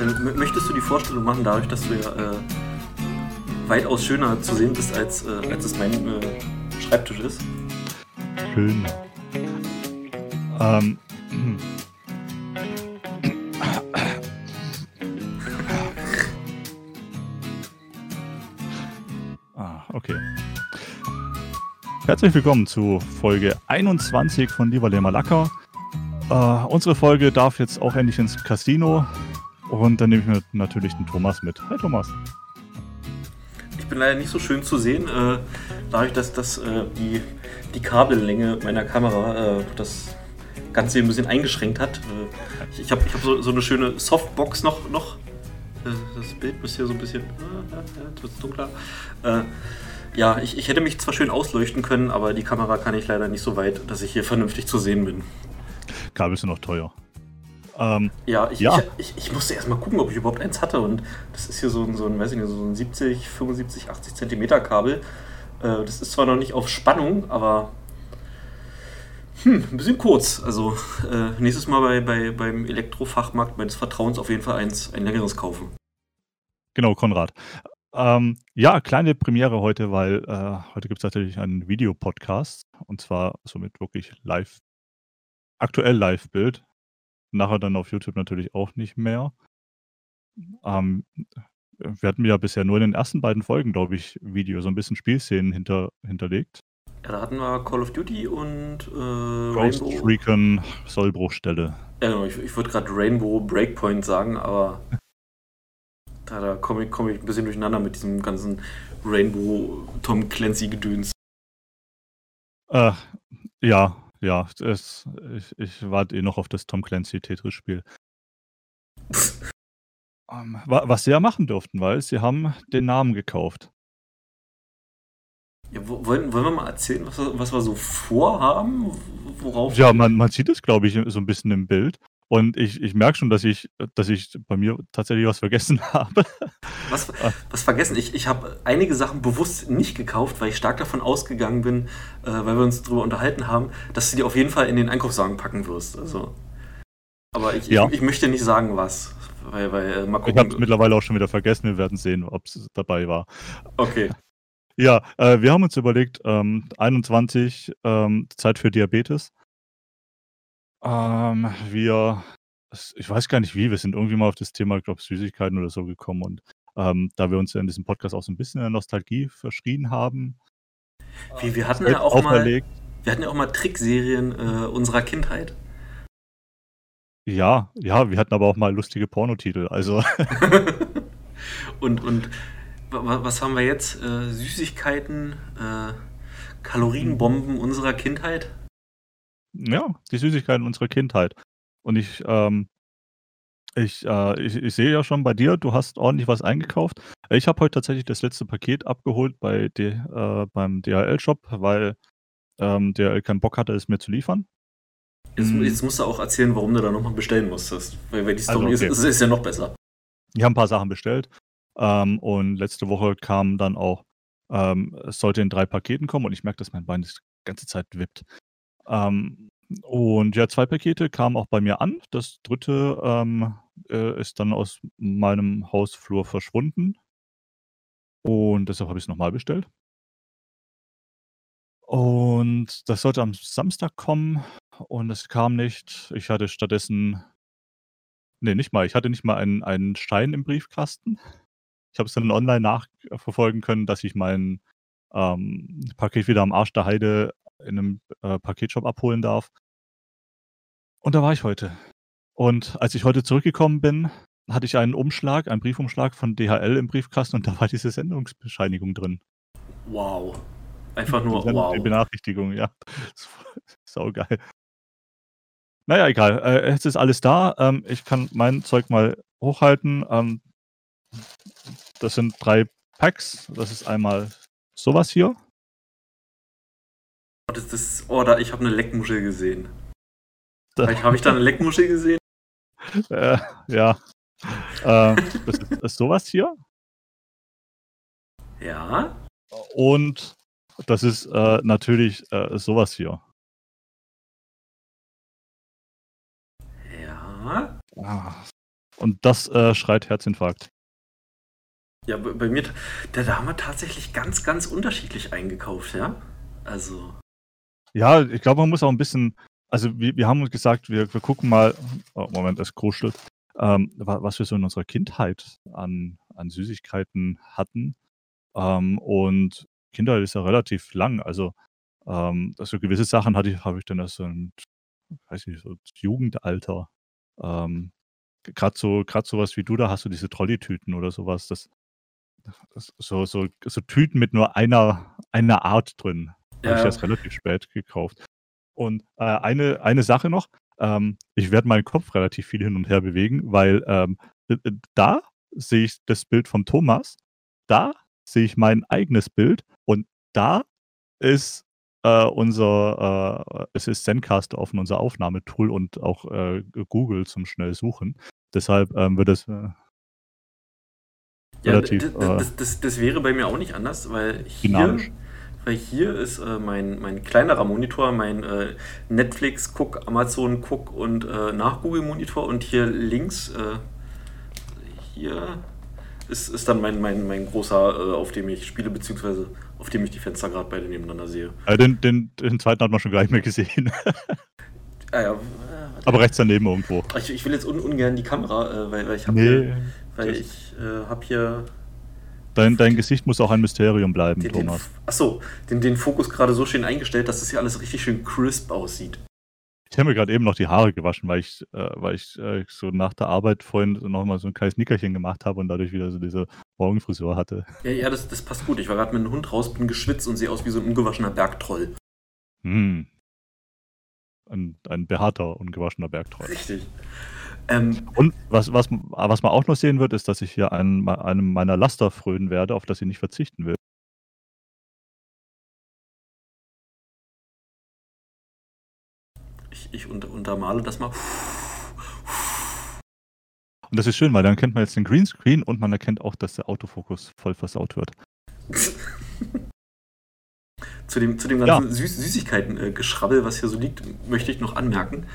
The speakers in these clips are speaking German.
Dann möchtest du die Vorstellung machen, dadurch, dass du ja äh, weitaus schöner zu sehen bist, als, äh, als es mein äh, Schreibtisch ist? Schön. Ähm. ah, okay. Herzlich willkommen zu Folge 21 von Lieber Le Malaka. Äh, unsere Folge darf jetzt auch endlich ins Casino. Und dann nehme ich mir natürlich den Thomas mit. Hi Thomas. Ich bin leider nicht so schön zu sehen, äh, dadurch, dass das äh, die, die Kabellänge meiner Kamera äh, das Ganze ein bisschen eingeschränkt hat. Äh, ich ich habe ich hab so, so eine schöne Softbox noch. noch. Äh, das Bild ist hier so ein bisschen. Jetzt wird es dunkler. ja, ich, ich hätte mich zwar schön ausleuchten können, aber die Kamera kann ich leider nicht so weit, dass ich hier vernünftig zu sehen bin. Kabel sind noch teuer. Ähm, ja, ich, ja. Ich, ich, ich, musste erst mal gucken, ob ich überhaupt eins hatte. Und das ist hier so ein, so ein, weiß ich nicht, so ein 70, 75, 80 Zentimeter Kabel. Äh, das ist zwar noch nicht auf Spannung, aber hm, ein bisschen kurz. Also äh, nächstes Mal bei, bei, beim Elektrofachmarkt meines Vertrauens auf jeden Fall eins, ein längeres kaufen. Genau, Konrad. Ähm, ja, kleine Premiere heute, weil äh, heute gibt es natürlich einen Videopodcast und zwar somit wirklich live, aktuell Live-Bild. Nachher dann auf YouTube natürlich auch nicht mehr. Ähm, wir hatten ja bisher nur in den ersten beiden Folgen, glaube ich, Video, so ein bisschen Spielszenen hinter, hinterlegt. Ja, da hatten wir Call of Duty und äh, Ghost Rainbow. Recon Sollbruchstelle. Ja, genau, ich, ich würde gerade Rainbow Breakpoint sagen, aber da, da komme ich, komm ich ein bisschen durcheinander mit diesem ganzen Rainbow Tom Clancy Gedöns. Äh, ja, ja, es, ich, ich warte eh noch auf das Tom Clancy Tetris-Spiel. um, ähm, was sie ja machen durften, weil sie haben den Namen gekauft. Ja, wollen, wollen wir mal erzählen, was, was wir so vorhaben? Worauf ja, man, man sieht es, glaube ich, so ein bisschen im Bild. Und ich, ich merke schon, dass ich, dass ich bei mir tatsächlich was vergessen habe. Was, ah. was vergessen? Ich, ich habe einige Sachen bewusst nicht gekauft, weil ich stark davon ausgegangen bin, äh, weil wir uns darüber unterhalten haben, dass du die auf jeden Fall in den Einkaufswagen packen wirst. Also. Aber ich, ja. ich, ich, möchte nicht sagen, was. Weil, weil, äh, ich habe es mittlerweile auch schon wieder vergessen. Wir werden sehen, ob es dabei war. Okay. Ja, äh, wir haben uns überlegt, ähm, 21 ähm, Zeit für Diabetes. Ähm, wir, ich weiß gar nicht wie, wir sind irgendwie mal auf das Thema, ich glaube, Süßigkeiten oder so gekommen und ähm, da wir uns ja in diesem Podcast auch so ein bisschen in der Nostalgie verschrien haben. Wie, wir hatten ja auch mal, wir hatten ja auch mal Trickserien äh, unserer Kindheit. Ja, ja, wir hatten aber auch mal lustige Pornotitel, also. und, und was haben wir jetzt? Äh, Süßigkeiten, äh, Kalorienbomben unserer Kindheit? Ja, die Süßigkeiten unserer Kindheit. Und ich, ähm, ich, äh, ich, ich sehe ja schon bei dir, du hast ordentlich was eingekauft. Ich habe heute tatsächlich das letzte Paket abgeholt bei D, äh, beim DHL-Shop, weil ähm, DHL keinen Bock hatte, es mir zu liefern. Jetzt, hm. jetzt musst du auch erzählen, warum du da nochmal bestellen musstest. Weil, weil die also, Story also, okay. ist, ist, ja noch besser. Ich habe ein paar Sachen bestellt. Ähm, und letzte Woche kam dann auch, ähm, es sollte in drei Paketen kommen und ich merke, dass mein Bein die ganze Zeit wippt. Ähm, und ja, zwei Pakete kamen auch bei mir an. Das dritte ähm, äh, ist dann aus meinem Hausflur verschwunden. Und deshalb habe ich es nochmal bestellt. Und das sollte am Samstag kommen und es kam nicht. Ich hatte stattdessen, nee, nicht mal, ich hatte nicht mal einen, einen Stein im Briefkasten. Ich habe es dann online nachverfolgen können, dass ich mein ähm, Paket wieder am Arsch der Heide in einem äh, Paketshop abholen darf. Und da war ich heute. Und als ich heute zurückgekommen bin, hatte ich einen Umschlag, einen Briefumschlag von DHL im Briefkasten und da war diese Sendungsbescheinigung drin. Wow. Einfach nur die wow. Die Benachrichtigung, ja. Sau geil. Naja, egal. Äh, jetzt ist alles da. Ähm, ich kann mein Zeug mal hochhalten. Ähm, das sind drei Packs. Das ist einmal sowas hier. Das ist, oh, da, ich habe eine Leckmuschel gesehen. Habe ich da eine Leckmuschel gesehen? Äh, ja. Äh, das, ist, das ist sowas hier. Ja. Und das ist äh, natürlich äh, sowas hier. Ja. Ah. Und das äh, schreit Herzinfarkt. Ja, bei, bei mir, da, da haben wir tatsächlich ganz, ganz unterschiedlich eingekauft, ja? Also. Ja, ich glaube, man muss auch ein bisschen, also wir, wir haben uns gesagt, wir, wir gucken mal, oh, Moment, es kruschelt, ähm, was wir so in unserer Kindheit an, an Süßigkeiten hatten. Ähm, und Kindheit ist ja relativ lang, also, ähm, also gewisse Sachen hatte ich, habe ich dann erst so ein, weiß nicht, so Jugendalter. Ähm, gerade so, gerade sowas wie du, da hast du diese Trolley-Tüten oder sowas, das, das, so, so, so Tüten mit nur einer, einer Art drin. Habe ich Ja, erst relativ spät gekauft. Und äh, eine, eine Sache noch, ähm, ich werde meinen Kopf relativ viel hin und her bewegen, weil ähm, äh, äh, da sehe ich das Bild von Thomas, da sehe ich mein eigenes Bild und da ist äh, unser, äh, es ist Zencaster offen, unser Aufnahmetool und auch äh, Google zum schnell suchen. Deshalb ähm, wird es äh, ja relativ äh, das, das, das wäre bei mir auch nicht anders, weil hier, dynamisch. Weil hier ist äh, mein, mein kleinerer Monitor, mein äh, Netflix, Guck, Amazon, Guck und äh, nach Google Monitor und hier links, äh, hier ist, ist dann mein, mein, mein großer, äh, auf dem ich spiele, beziehungsweise auf dem ich die Fenster gerade beide nebeneinander sehe. Äh, den, den, den zweiten hat man schon gar nicht mehr gesehen. Ah ja, äh, Aber rechts daneben irgendwo. ich, ich will jetzt un, ungern die Kamera, äh, weil, weil ich habe hier, Nee, weil das- ich äh, habe hier dein, dein Gesicht muss auch ein Mysterium bleiben, den, den, Thomas. achso, den, den Fokus gerade so schön eingestellt, dass das hier alles richtig schön crisp aussieht. Ich habe mir gerade eben noch die Haare gewaschen, weil ich, äh, weil ich äh, so nach der Arbeit vorhin noch mal so ein kleines Nickerchen gemacht habe und dadurch wieder so diese Morgenfrisur hatte. Ja, ja, das, das passt gut. Ich war gerade mit einem Hund raus, bin geschwitzt und sehe aus wie so ein ungewaschener Bergtroll. Hm. Ein, ein behaarter, ungewaschener Bergtroll. Richtig. Ähm, Und was, was, was man auch noch sehen wird, ist, dass ich hier einem, einem meiner Laster frönen werde, auf das ich nicht verzichten will. ich ich unter, untermale das mal. Und das ist schön, weil dann kennt man jetzt den Greenscreen und man erkennt auch, dass der Autofokus voll versaut wird. Zu dem, zu dem ganzen Süß Süßigkeiten-Geschrabbel, was hier so liegt, möchte ich noch anmerken.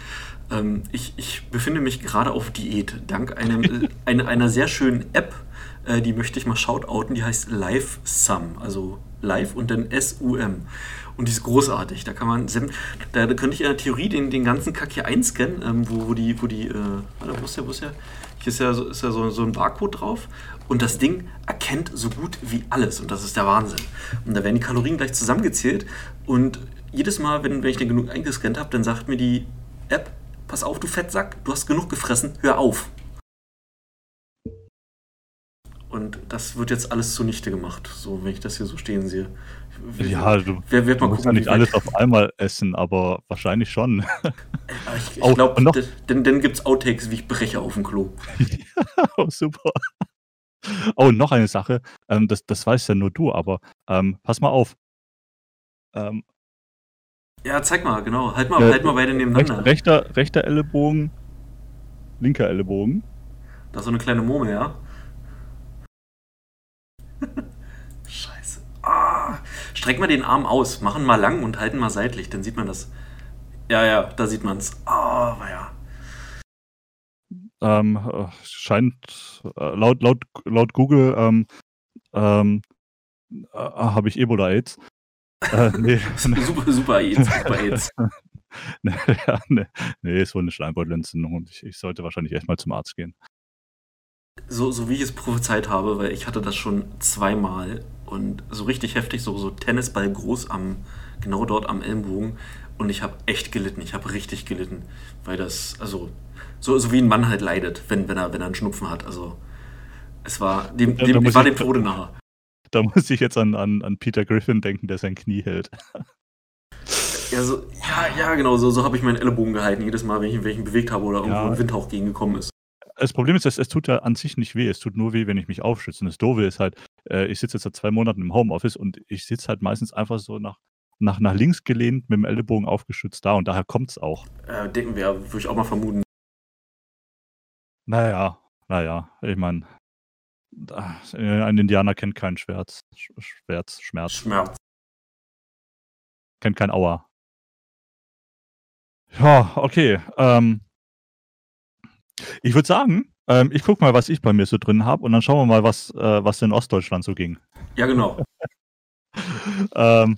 Ähm, ich, ich befinde mich gerade auf Diät, dank einem, äh, einer, sehr schönen App, äh, die möchte ich mal shoutouten, die heißt LiveSum, also Live und dann S-U-M. Und die ist großartig. Da kann man, da könnte ich in der Theorie den, den ganzen Kack hier einscannen, ähm, wo, wo die, wo die, äh, warte, wo ist der, wo ist der? Hier ist ja, so, ist ja so, so ein Barcode drauf. Und das Ding erkennt so gut wie alles. Und das ist der Wahnsinn. Und da werden die Kalorien gleich zusammengezählt. Und jedes Mal, wenn, wenn ich den genug eingescannt habe, dann sagt mir die App, pass auf, du Fettsack, du hast genug gefressen, hör auf. Und das wird jetzt alles zunichte gemacht, so wenn ich das hier so stehen sehe. Ja, du, wer wird mal musst ja gucken, nicht alles auf einmal essen, aber wahrscheinlich schon. Aber Ich, Oh, ich glaube, dann, dann gibt es Outtakes, wie ich breche auf dem Klo. oh, super. Oh, und noch eine Sache, ähm, das, das weißt ja nur du, aber ähm, pass mal auf. Ähm, Ja, zeig mal, genau. Halt mal, Äh, halt mal beide nebeneinander. rechter, rechter Ellenbogen, linker Ellenbogen. Da ist so eine kleine Murmel, ja? Scheiße. Ah, streck mal den Arm aus, machen mal lang und halten mal seitlich, dann sieht man das. Ja, ja, da sieht man es. Ah, war ja. Ähm, äh, scheint äh, laut, laut, laut Google ähm, ähm, äh, habe ich Ebola-Aids. Äh, nee, Super, super AIDS, super AIDS. nee, ja, nee, nee, ist wohl eine Schleimbeutelentzündung und ich, ich sollte wahrscheinlich erstmal zum Arzt gehen. So, so wie ich es prophezeit habe, weil ich hatte das schon zweimal und so richtig heftig, so, so Tennisball groß am, genau dort am Ellenbogen und ich habe echt gelitten, ich habe richtig gelitten, weil das, also, so, so wie ein Mann halt leidet, wenn, wenn, er, wenn er einen Schnupfen hat, also, es war, dem, dem, da ich war dem Tode nahe. Da muss ich jetzt an, an, an Peter Griffin denken, der sein Knie hält. Ja, so, ja, ja, genau, so, so habe ich meinen Ellenbogen gehalten, jedes Mal, wenn ich, wenn ich ihn bewegt habe oder irgendwo Ja. ein Windhauch gegengekommen ist. Das Problem ist, dass es tut ja an sich nicht weh. Es tut nur weh, wenn ich mich aufschütze. Und das Doofe ist halt, äh, ich sitze jetzt seit zwei Monaten im Homeoffice und ich sitze halt meistens einfach so nach, nach, nach links gelehnt mit dem Ellenbogen aufgeschützt da und daher kommt es auch. Äh, denken wir, würde ich auch mal vermuten. Naja, naja, ich meine, ein Indianer kennt keinen Schmerz, Sch- Schmerz, Schmerz, Schmerz. kennt kein Aua. Ja, okay. Ähm, ich würde sagen, Ähm, ich gucke mal, was ich bei mir so drin habe und dann schauen wir mal, was, äh, was in Ostdeutschland so ging. Ja, genau. ähm,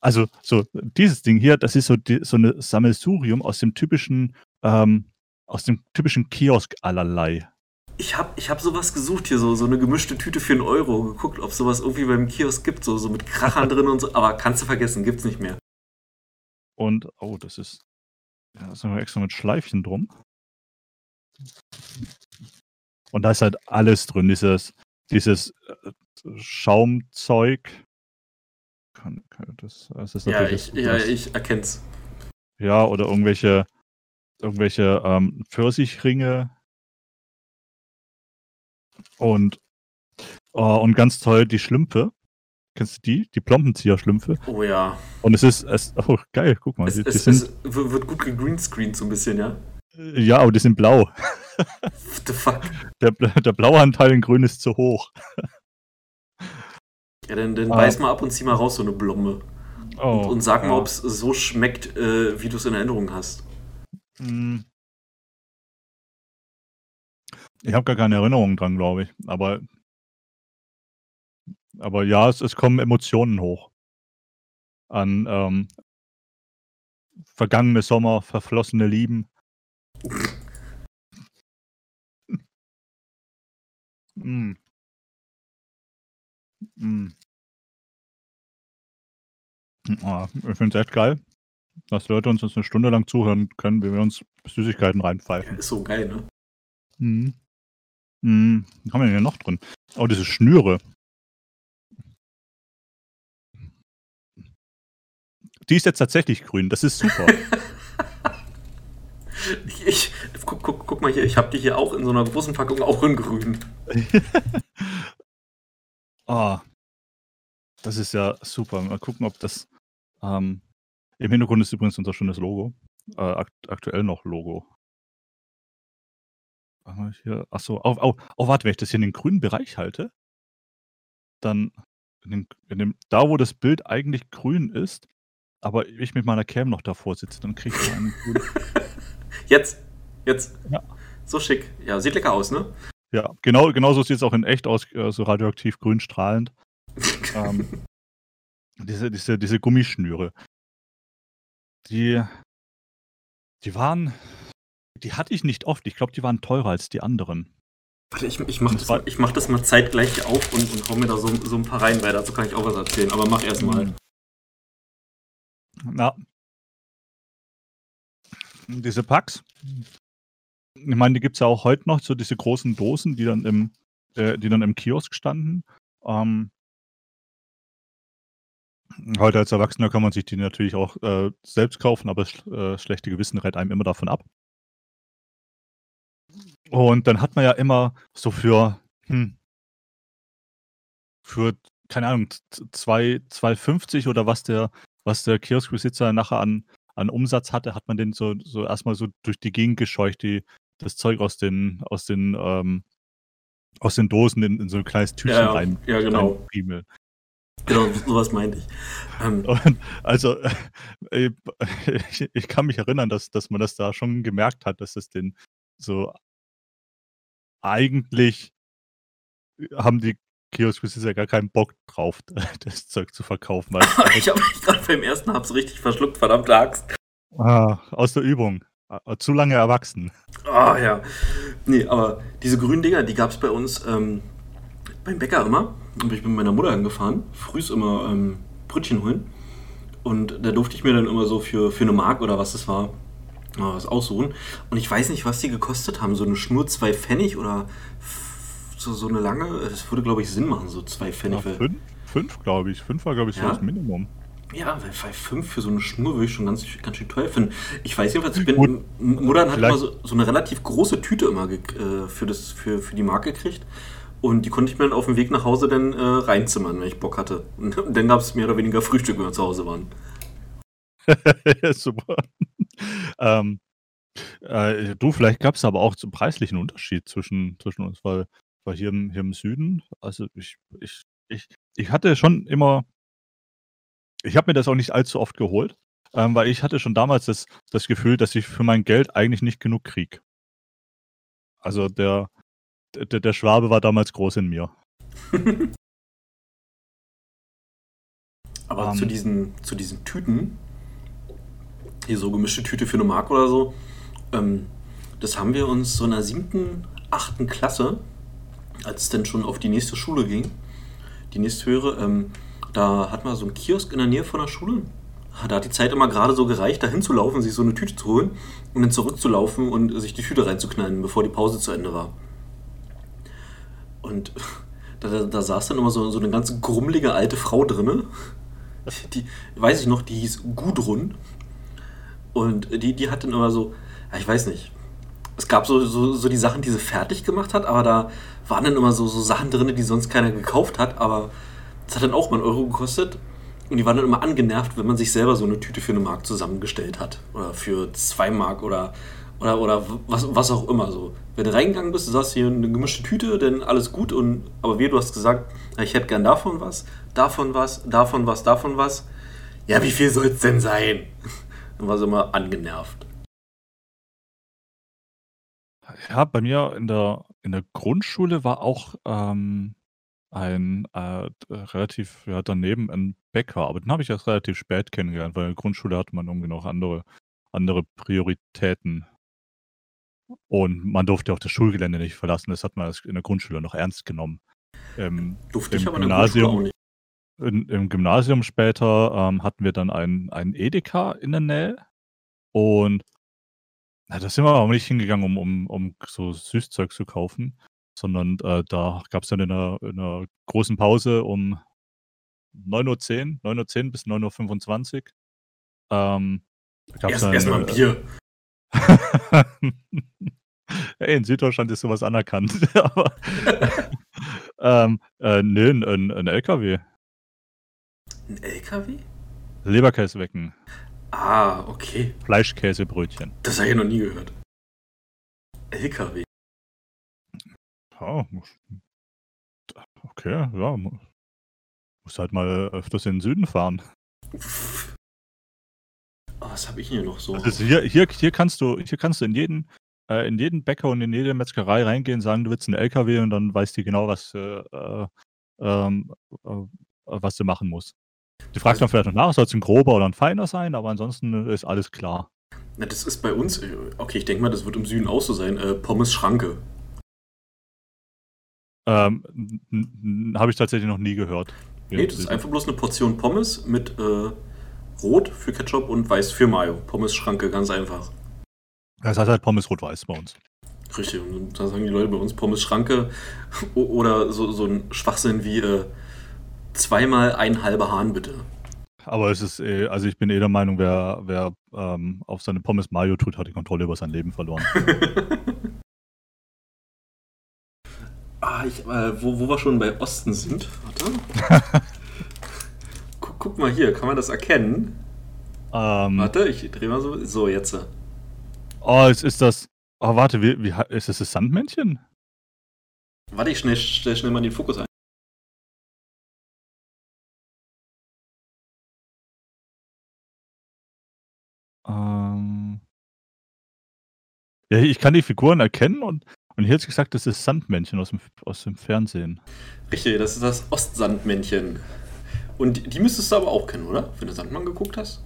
also, so, dieses Ding hier, das ist so, die, so eine Sammelsurium aus dem typischen, ähm, aus dem typischen Kiosk allerlei. Ich habe ich hab sowas gesucht hier, so, so eine gemischte Tüte für einen Euro, geguckt, ob sowas irgendwie beim Kiosk gibt, so, so mit Krachern drin und so, aber kannst du vergessen, gibt's nicht mehr. Und, oh, das ist, ja, das ist noch extra mit Schleifchen drum. Und da ist halt alles drin, dieses, dieses äh, Schaumzeug. Kann, kann das, das ist ja, ich, ja, ich erkenn's. Ja, oder irgendwelche, irgendwelche ähm, Pfirsichringe. Und, oh, und ganz toll die Schlümpfe. Kennst du die? Die Plompenzieher-Schlümpfe. Oh ja. Und es ist, es, oh geil, guck mal. Es, die, die es, sind, es wird gut gegreenscreened so ein bisschen, ja? Ja, aber die sind blau. What the fuck? Der, der blaue Anteil in grün ist zu hoch. Ja, dann, dann ah. beiß mal ab und zieh mal raus so eine Blume. Oh, und, und, sag ja. mal, ob es so schmeckt, äh, wie du es in Erinnerung hast. Hm. Ich habe gar keine Erinnerung dran, glaube ich. Aber, aber ja, es, es kommen Emotionen hoch. An ähm, vergangene Sommer, verflossene Lieben. mm. Mm. Oh, ich finde es echt geil, dass Leute uns jetzt eine Stunde lang zuhören können, wie wir uns Süßigkeiten reinpfeifen. Ist so geil, ne? Mhm. Was haben wir denn noch drin? Oh, diese Schnüre. Die ist jetzt tatsächlich grün. Das ist super. ich, ich guck, guck, guck, mal hier, ich habe die hier auch in so einer großen Packung auch in grün. oh, das ist ja super. Mal gucken, ob das. Ähm, Im Hintergrund ist übrigens unser schönes Logo. Äh, akt aktuell noch Logo. Hier, achso, oh, oh, oh, warte, wenn ich das hier in den grünen Bereich halte, dann in den, in dem, da, wo das Bild eigentlich grün ist, aber ich mit meiner Cam noch davor sitze, dann kriege ich einen grünen. Jetzt, jetzt. Ja. So schick. Ja, sieht lecker aus, ne? Ja, genau, genau so sieht es auch in echt aus, äh, so radioaktiv grün strahlend. ähm, diese, diese, diese Gummischnüre. Die, die waren, die hatte ich nicht oft. Ich glaube, die waren teurer als die anderen. Warte, ich, ich mach, das, ich mach das mal zeitgleich auf und, und hau mir da so, so ein paar rein, weil dazu kann ich auch was erzählen. Aber mach erst mal. Na. Diese Packs. Ich meine, die gibt es ja auch heute noch, so diese großen Dosen, die dann im, äh, die dann im Kiosk standen. Ähm, Heute als Erwachsener kann man sich die natürlich auch äh, selbst kaufen, aber das äh, schlechte Gewissen rät einem immer davon ab. Und dann hat man ja immer so für, hm, für, keine Ahnung, 2,50 oder was der, was der Kioskbesitzer nachher an, an Umsatz hatte, hat man den so, so erstmal so durch die Gegend gescheucht, die, das Zeug aus den, aus den, ähm, aus den Dosen in, in so ein kleines Tütchen ja, rein. Ja, genau. Rein Genau, sowas meinte ich. Ähm, also, äh, ich, ich, kann mich erinnern, dass, dass man das da schon gemerkt hat, dass es den so eigentlich haben die Kioskbesitzer gar keinen Bock drauf, das Zeug zu verkaufen. ich habe mich gerade beim ersten Hab's richtig verschluckt, verdammte Axt. Ah, aus der Übung. Ah, zu lange erwachsen. Ah, ja. Nee, aber diese grünen Dinger, die gab es bei uns ähm, beim Bäcker immer. Bin ich mit meiner Mutter angefahren, frühs immer ähm, Brötchen holen. Und da durfte ich mir dann immer so für, für eine Mark oder was das war, was aussuchen. Und ich weiß nicht, was die gekostet haben. So eine Schnur zwei Pfennig oder so, so eine lange. Das würde, glaube ich, Sinn machen, so zwei Pfennig. Ja, fünf, fünf glaube ich. Fünf war, glaube ich, so ja? das Minimum. Ja, weil, weil fünf für so eine Schnur würde ich schon ganz, ganz schön teuer finden. Ich weiß jedenfalls, ich bin, Gut, Mutter hat immer so, so, eine relativ große Tüte immer äh, für, das, für, für die Marke gekriegt. Und die konnte ich mir dann auf dem Weg nach Hause dann äh, reinzimmern, wenn ich Bock hatte. Und dann gab es mehr oder weniger Frühstück, wenn wir zu Hause waren. ja, super. ähm, äh, du, vielleicht gab es aber auch einen preislichen Unterschied zwischen, zwischen uns, weil, weil hier, im, hier im Süden, also ich, ich, ich, ich hatte schon immer, ich habe mir das auch nicht allzu oft geholt, ähm, weil ich hatte schon damals das, das Gefühl, dass ich für mein Geld eigentlich nicht genug kriege. Also der, der, der Schwabe war damals groß in mir. Aber um, zu, ähm. diesen, zu diesen Tüten, hier so gemischte Tüte für eine Mark oder so, ähm, das haben wir uns so in der siebten, achten Klasse, als es dann schon auf die nächste Schule ging, die nächsthöhere, ähm, da hatten wir so einen Kiosk in der Nähe von der Schule. Da hat die Zeit immer gerade so gereicht, da hinzulaufen, sich so eine Tüte zu holen und dann zurückzulaufen und sich die Tüte reinzuknallen, bevor die Pause zu Ende war. Und da, da, da saß dann immer so, so eine ganz grummelige alte Frau drinne. Die, weiß ich noch, die hieß Gudrun. Und die, die hat dann immer so, ich weiß nicht, es gab so, so, so die Sachen, die sie fertig gemacht hat, aber da waren dann immer so, so Sachen drin, die sonst keiner gekauft hat, aber das hat dann auch mal einen Euro gekostet. Und die waren dann immer angenervt, wenn man sich selber so eine Tüte für eine Mark zusammengestellt hat. Oder für zwei Mark oder, oder, oder was, was auch immer so. Wenn du reingegangen bist, du sagst hier eine gemischte Tüte, dann alles gut. Und, aber wie du hast gesagt, ich hätte gern davon was, davon was, davon was, davon was. Ja, wie viel soll es denn sein? Dann war sie immer angenervt. Ja, bei mir in der, in der Grundschule war auch ähm, ein äh, relativ ja, daneben ein Bäcker, aber den habe ich erst relativ spät kennengelernt, weil in der Grundschule hatte man irgendwie noch andere, andere Prioritäten. Und man durfte auch das Schulgelände nicht verlassen. Das hat man in der Grundschule noch ernst genommen. Ähm, durfte ich aber in der Grundschule auch nicht. In, Im Gymnasium später ähm, hatten wir dann einen, einen Edeka in der Nähe. Und na, da sind wir aber nicht hingegangen, um, um, um so Süßzeug zu kaufen, sondern äh, da gab es dann in einer, in einer großen Pause um 9.10 Uhr, 9.10 Uhr bis 9.25 Uhr. Ähm, Erst, Erstmal ein äh, Bier. hey, in Süddeutschland ist sowas anerkannt. Aber, ähm, äh, ein, ein, ein LKW. Ein LKW? Leberkäsewecken. Ah, okay. Fleischkäsebrötchen. Das habe ich noch nie gehört. LKW. Ja, okay, ja. Muss halt mal öfters in den Süden fahren. Oh, was habe ich hier noch so? Also hier, hier, hier, kannst du, hier kannst du in jeden, äh, in jeden Bäcker und in jede Metzgerei reingehen, sagen, du willst einen LKW und dann weißt die genau, was, äh, ähm, äh, was du machen musst. Die fragt also, dann vielleicht noch nach, soll es ein grober oder ein feiner sein, aber ansonsten ist alles klar. Na, das ist bei uns, okay, ich denke mal, das wird im Süden auch so sein, äh, Pommes Schranke. Ähm, Habe ich tatsächlich noch nie gehört. Nee, das ist einfach bloß eine Portion Pommes mit äh, Rot für Ketchup und Weiß für Mayo. Pommes Schranke, ganz einfach. Das heißt halt Pommes Rot-Weiß bei uns. Richtig, und da sagen die Leute bei uns Pommes Schranke oder so, so ein Schwachsinn wie äh, zweimal ein halber Hahn bitte. Aber es ist, eh, also ich bin eh der Meinung, wer, wer ähm, auf seine Pommes Mayo tut, hat die Kontrolle über sein Leben verloren. ah, ich, äh, wo, wo wir schon bei Osten sind, warte. guck, guck, mal hier, kann man das erkennen? Ähm, warte, ich drehe mal so. So, jetzt. Oh, es ist das. Oh, warte, wie, wie, ist das das Sandmännchen? Warte, ich schnell, stell schnell mal den Fokus ein. Ja, ich kann die Figuren erkennen und, und hier hat gesagt, das ist Sandmännchen aus dem, aus dem Fernsehen. Richtig, das ist das Ostsandmännchen. Und die müsstest du aber auch kennen, oder? Wenn du Sandmann geguckt hast?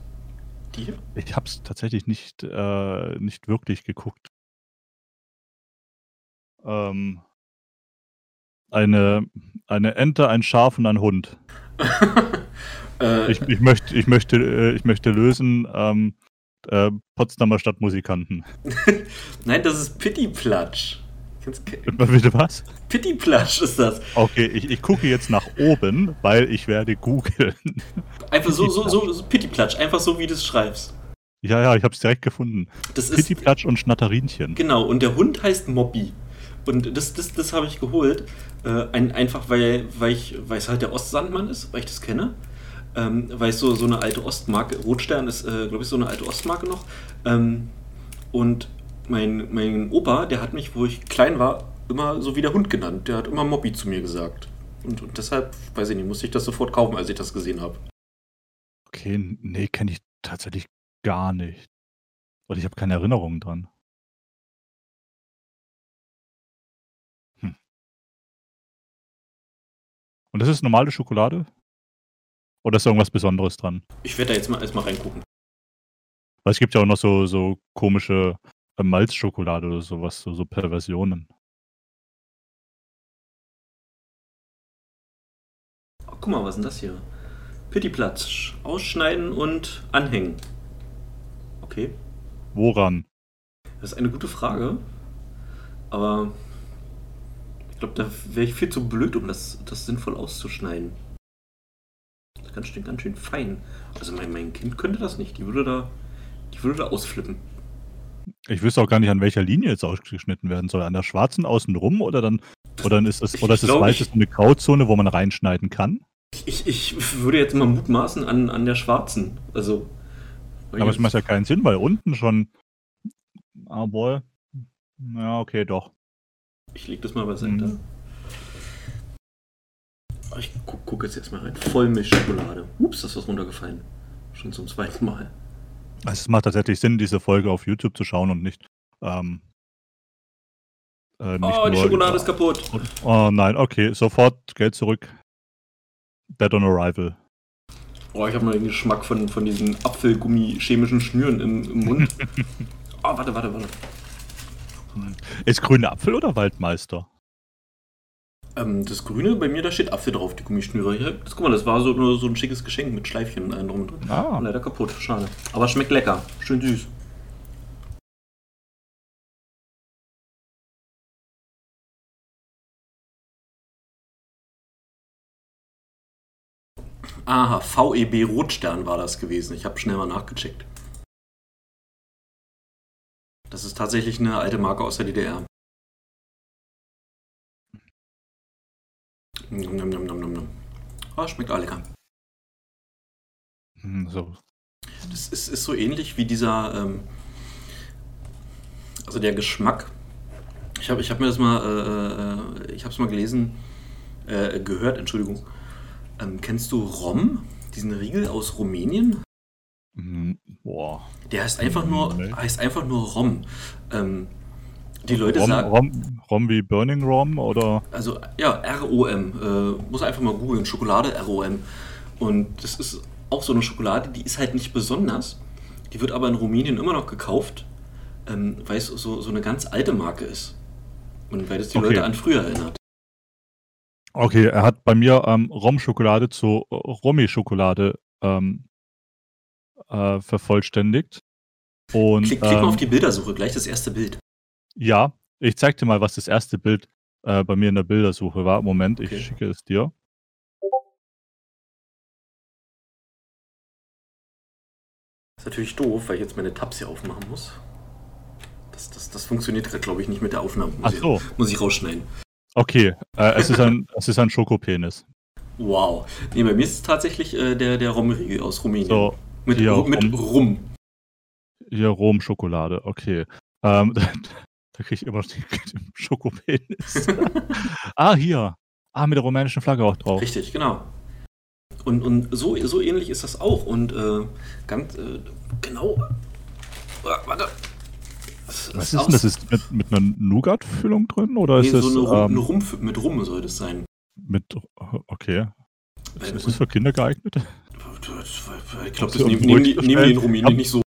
Die hier? Ich habe es tatsächlich nicht, äh, nicht wirklich geguckt. Ähm, eine, eine Ente, ein Schaf und ein Hund. äh, ich, ich, möchte, ich, möchte, äh, ich möchte lösen, ähm, äh, Potsdamer Stadtmusikanten. Nein, das ist Pittiplatsch. Bitte was? Pittiplatsch ist das. Okay, ich, ich gucke jetzt nach oben, weil ich werde googeln. Einfach so, so, so, so Pittiplatsch, einfach so wie du es schreibst. Ja, ja, ich habe es direkt gefunden. Das Pittiplatsch und Schnatterinchen. Genau, und der Hund heißt Mobby. Und das, das, das habe ich geholt, äh, ein, einfach weil, weil, ich, weil es halt der Ostsandmann ist, weil ich das kenne ähm, weil äh, ich so, eine alte Ostmarke, Rotstern ist, äh, glaube ich, so eine alte Ostmarke noch. Ähm, und mein, mein Opa, der hat mich, wo ich klein war, immer so wie der Hund genannt. Der hat immer Mobby zu mir gesagt. Und, und deshalb, weiß ich nicht, musste ich das sofort kaufen, als ich das gesehen habe. Okay, nee, kenne ich tatsächlich gar nicht. Und ich habe keine Erinnerungen dran. Hm. Und das ist normale Schokolade? Oder ist da irgendwas Besonderes dran? Ich werde da jetzt mal erstmal reingucken. Weil es gibt ja auch noch so, so komische äh, Malzschokolade oder sowas, so, so Perversionen. Oh, guck mal, was ist denn das hier? Pittiplatz. Ausschneiden und anhängen. Okay. Woran? Das ist eine gute Frage. Aber ich glaube, da wäre ich viel zu blöd, um das, das sinnvoll auszuschneiden. Das ist ganz schön, ganz schön fein. Also mein, mein Kind könnte das nicht. Die würde da, die würde da ausflippen. Ich wüsste auch gar nicht, an welcher Linie jetzt ausgeschnitten werden soll. An der schwarzen außenrum oder dann oder dann ist das, oder ist ich- so eine Grauzone, wo man reinschneiden kann? Ich, ich würde jetzt mal mutmaßen an, an der schwarzen. Also. Aber es macht ja keinen Sinn, weil unten schon. Aber. Ja, okay, doch. Ich leg das mal beiseite. Mhm. Ich gu gucke jetzt erstmal rein. Vollmilchschokolade. Ups, das ist was runtergefallen. Schon zum zweiten Mal. Also es macht tatsächlich Sinn, diese Folge auf YouTube zu schauen und nicht. Ähm, äh, nicht Oh, die Schokolade über- ist kaputt. Oh nein, okay, sofort Geld zurück. Dead on Arrival. Oh, ich habe mal den Geschmack von, von diesen Apfelgummi-chemischen Schnüren im, im Mund. oh, warte, warte, warte. Ist grüne Apfel oder Waldmeister? Ähm, das Grüne, bei mir, da steht Apfel drauf, die Gummischnüre. Hier, das, guck mal, das war so, nur so ein schickes Geschenk mit Schleifchen äh, drum und drin. Ah. Leider kaputt, schade. Aber schmeckt lecker. Schön süß. Aha, VEB Rotstern war das gewesen. Ich habe schnell mal nachgecheckt. Das ist tatsächlich eine alte Marke aus der DDR. Nom, nom, nom, nom, nom. Ah, schmeckt auch lecker. Hm, So. Das ist, ist so ähnlich wie dieser, ähm, also der Geschmack. Ich habe ich hab mir das mal, äh, äh, ich habe es mal gelesen, äh, gehört, Entschuldigung. Ähm, kennst du Rom, diesen Riegel aus Rumänien? Hm, Boah. Der heißt einfach nur, heißt einfach nur Rom. Ähm, die Leute Rom, sagen, Rom, Rom wie Burning Rom oder? Also ja, R-O-M. Äh, muss einfach mal googeln, Schokolade R-O-M. Und das ist auch so eine Schokolade, die ist halt nicht besonders. Die wird aber in Rumänien immer noch gekauft, ähm, weil es so, so eine ganz alte Marke ist. Und weil das die Okay. Leute an früher erinnert. Okay, er hat bei mir ähm, Rom-Schokolade zu Romi-Schokolade ähm, äh, vervollständigt. Und Klick, klick mal auf ähm, die Bildersuche, gleich das erste Bild. Ja, ich zeig dir mal, was das erste Bild äh, bei mir in der Bildersuche war. Moment, Okay. ich schicke es dir. Ist natürlich doof, weil ich jetzt meine Tabs hier aufmachen muss. Das, das, das funktioniert gerade, glaube ich, nicht mit der Aufnahme. Ach Muss, so, ich, muss ich rausschneiden. okay. Äh, es, ist ein, es ist ein Schokopenis. Wow. Nee, bei mir ist es tatsächlich äh, der, der Rom-Riegel aus Rumänien. So, mit, Ru- mit Rum. Rum. hier Rom-Schokolade, okay. Ähm, da kriege ich immer noch den, den Schokopenis. ah, hier. Ah, mit der rumänischen Flagge auch drauf. Richtig, genau. Und, und so, so ähnlich ist das auch. Und äh, ganz äh, genau. Ah, warte. Das, Was ist denn das? Ist mit, mit einer Nougat-Füllung drin oder nee, ist das so eine, Rum, eine ähm, Rum, mit Rum soll das sein. mit. Okay. Weil- Ist das für Kinder geeignet? Ich glaube, das nehmen, nehmen, die, nehmen die in. Rumänien nicht so.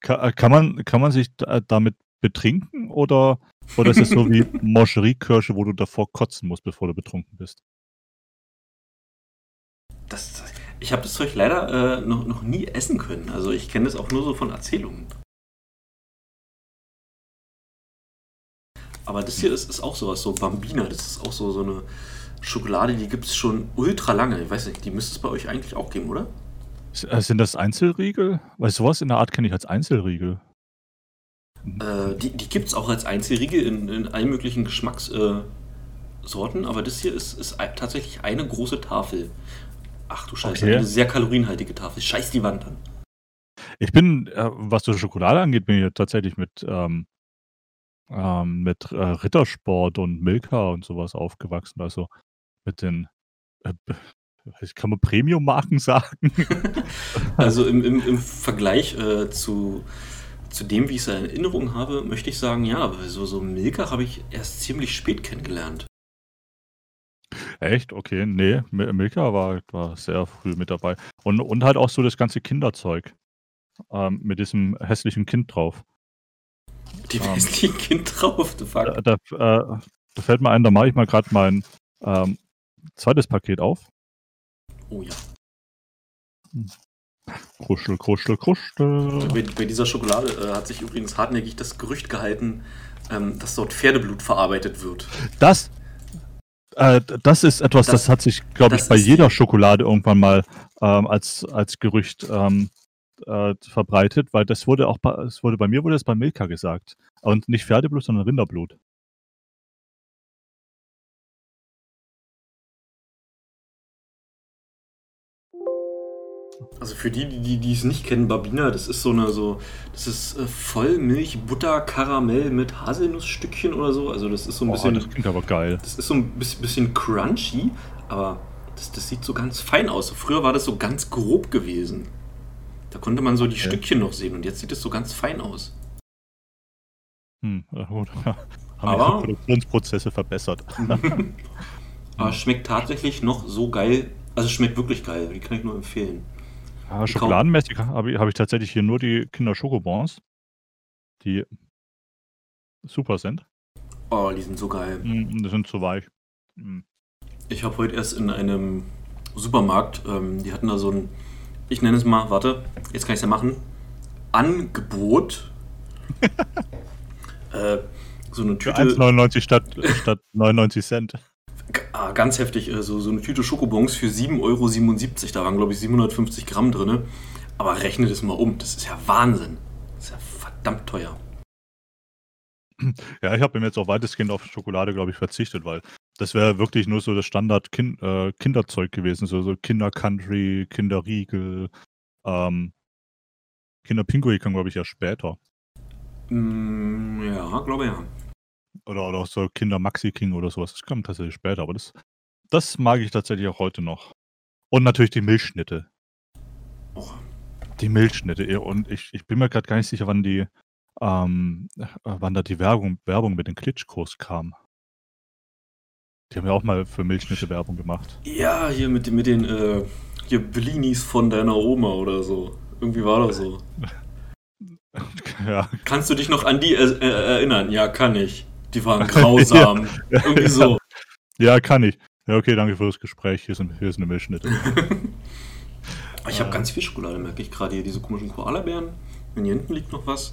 Kann, kann, man, kann man sich da, damit betrinken oder, oder ist es so wie Moscherie-Kirsche, wo du davor kotzen musst, bevor du betrunken bist? Das, ich habe das Zeug leider äh, noch, noch nie essen können. Also ich kenne das auch nur so von Erzählungen. Aber das hier ist, ist auch sowas, so Bambina. Das ist auch so, so eine Schokolade, die gibt es schon ultra lange. Ich weiß nicht, die müsste es bei euch eigentlich auch geben, oder? Äh, Sind das Einzelriegel? Weil sowas in der Art kenne ich als Einzelriegel. Äh, die die gibt es auch als Einzelriegel in, in allen möglichen Geschmackssorten, Sorten, aber das hier ist, ist tatsächlich eine große Tafel. Ach du Scheiße, Okay. eine sehr kalorienhaltige Tafel. Scheiß die Wand an. Ich bin, äh, was so Schokolade angeht, bin ich ja tatsächlich mit, ähm, ähm, mit äh, Rittersport und Milka und sowas aufgewachsen. Also mit den, äh, kann man Premium-Marken sagen? Also im, im, im Vergleich äh, zu, zu dem, wie ich es in Erinnerung habe, möchte ich sagen, ja, aber so, so Milka habe ich erst ziemlich spät kennengelernt. Echt? Okay, ne, Mi Milka war war sehr früh mit dabei. Und und halt auch so das ganze Kinderzeug, ähm, mit diesem hässlichen Kind drauf. Dem Ähm, hässlichen Kind drauf, the fuck? da da äh, da fällt mir ein, da mache ich mal grad mein, ähm, 2. Paket auf. Oh ja. Kruschel, kruschel, kruschel. Bei bei dieser Schokolade, äh, hat sich übrigens hartnäckig das Gerücht gehalten, ähm, dass dort Pferdeblut verarbeitet wird. Das äh, das ist etwas, das Das hat sich, glaube ich, bei jeder Schokolade irgendwann mal, ähm, als als Gerücht, ähm, äh, verbreitet, weil das wurde auch bei es wurde bei mir wurde das bei Milka gesagt. Und nicht Pferdeblut, sondern Rinderblut. Also für die, die die die's nicht kennen, Babina, das ist so 'ne so das ist, äh, Vollmilch, Butter, Karamell mit Haselnussstückchen oder so. Also, das ist so 'n Oh, bisschen das klingt aber geil. das ist so 'n biss bisschen crunchy, aber das das sieht so ganz fein aus. Früher war das so ganz grob gewesen. Da konnte man so die Okay. Stückchen noch sehen und jetzt sieht es so ganz fein aus. Hm, ja gut. Haben Aber- die Produktionsprozesse verbessert. Aber schmeckt tatsächlich noch so geil. Also, schmeckt wirklich geil. Die kann ich nur empfehlen. Ja, schokoladenmäßig habe ich habe ich tatsächlich hier nur die Kinder-Schokobons, die super sind. Oh, die sind so geil. Hm, die sind zu weich. Hm. Ich habe heute erst in einem Supermarkt, ähm, die hatten da so 'n ich nenne es mal warte, jetzt kann ich's ja machen, Angebot. Äh, so 'ne Für Tüte 1,99 statt statt 99 Cent. Ah, ganz heftig, äh, so so 'ne Tüte Schokobons für 7,77 €. Da waren, glaube ich, 750 Gramm drinne. Aber rechne das mal um, das ist ja Wahnsinn. Das ist ja verdammt teuer. Ja, ich habe mir jetzt auch weitestgehend auf Schokolade, glaube ich, verzichtet, weil das wäre wirklich nur so das Standard Kin äh, Kinderzeug gewesen, so so Kinder-Country, Kinderriegel, ähm Kinder-Pinguin kam, glaube ich, erst später. Hm, ja, glaube ja. Oder oder auch so Kinder-Maxi-King oder so was. Das kam tatsächlich später, aber das das mag ich tatsächlich auch heute noch. Und natürlich die Milchschnitte. Oh. Die Milchschnitte, ja, und ich ich bin mir grad gar nicht sicher, wann die ähm, äh, wann da die Werbung Werbung mit den Klitschkos kam. Die haben ja auch mal für Milchschnitte Werbung gemacht. Ja, hier mit den mit den, äh, hier Bellinis von deiner Oma oder so. Irgendwie war das so. Ja. Kannst du dich noch an die er äh, erinnern? Ja, kann ich. Die waren grausam. Ja, Irgendwie so. Ja, kann ich. Ja, okay, danke für das Gespräch. Hier sind hier ist 'ne Milchschnitte. Ich habe ganz viel Schokolade, merke ich grade hier, diese komischen Koalabeeren. Und hier hinten liegt noch was.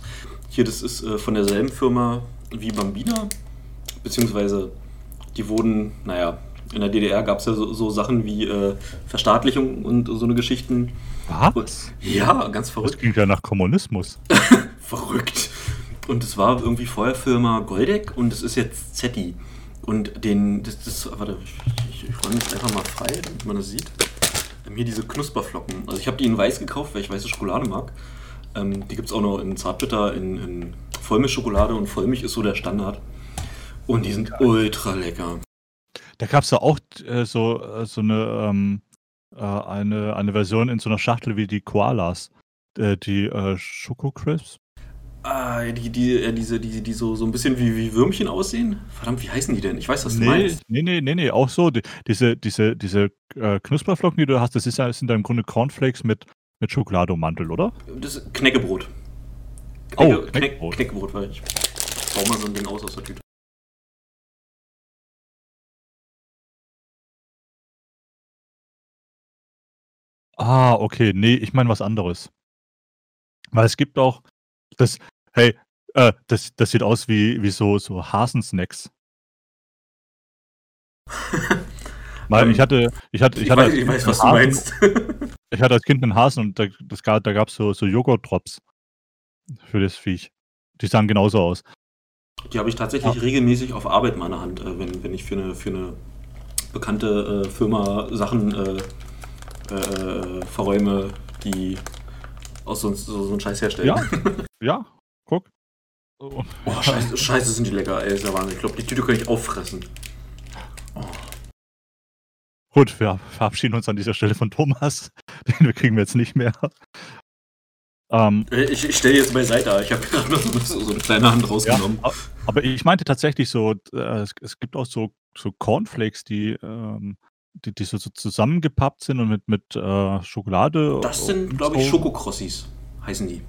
Hier, das ist, äh, von derselben Firma wie Bambina, beziehungsweise die wurden na ja, in der DDR gab's ja so so Sachen wie, äh, Verstaatlichung und so 'ne Geschichten. Und Was? ja, ganz Das verrückt. klingt ja nach Kommunismus. Verrückt. Und es war irgendwie vorher Firma Goldeck und es ist jetzt Zetti. Und den, das, das warte, ich, ich, ich räume das einfach mal frei, damit man das sieht. Ähm, hier diese Knusperflocken. Also ich habe die in weiß gekauft, weil ich weiße Schokolade mag. Ähm, die gibt es auch noch in Zartbitter, in, in Vollmilchschokolade und Vollmilch ist so der Standard. Und die sind ultra lecker. Da gab's ja auch äh, so äh, so 'ne ähm, äh, eine eine Version in so 'ner Schachtel wie die Koalas, äh, die, äh, Schoko-Crisps. Ah, die, die, diese, die, die so, so ein bisschen wie, wie Würmchen aussehen. Verdammt, wie heißen die denn? Ich weiß, was du meinst. ne, ne, ne, ne, auch so. Die diese diese diese, äh, Knusperflocken, die du hast, das ist sind ja im Grunde Cornflakes mit mit Schokolade oder? Das ist Knäckebrot. Oh, Knäcke, Kneck, Knäckebrot. Knäckebrot, weil ich hau mal so ein Ding aus aus der Tüte. Ah, okay, ne, ich meine was anderes. Weil es gibt auch das hey, äh, das das sieht aus wie wie so so Hasensnacks. Weil ich Ähm, hatte ich hatte ich ich hatte weiß, als ich Kind weiß, was du Hasen meinst. ich hatte als Kind 'nen Hasen und da das ga da gab's so so Joghurt-Drops für das Viech. Die sahen genauso aus. Die habe ich tatsächlich Ja. regelmäßig auf Arbeit in meiner Hand, äh, wenn, wenn ich für eine, für eine bekannte äh, Firma Sachen äh, äh, verräume, die aus so, so, so einen Scheiß herstellen. Ja, ja. Oh, Oh, scheiße, scheiße, sind die lecker, ey, ist ja Wahnsinn. Ich glaube, die Tüte könnte ich auffressen. Gut, wir verabschieden uns an dieser Stelle von Thomas. Den kriegen wir jetzt nicht mehr. Ähm, Äh, Ich, ich stelle jetzt beiseite, ich habe gerade so, so eine kleine Hand ja, rausgenommen. a aber ich meinte tatsächlich so, äh, es es gibt auch so so Cornflakes, die, ähm, die, die so, so zusammengepappt sind und mit, mit äh, Schokolade. Das sind, glaube ich, Schokokrossis, heißen die.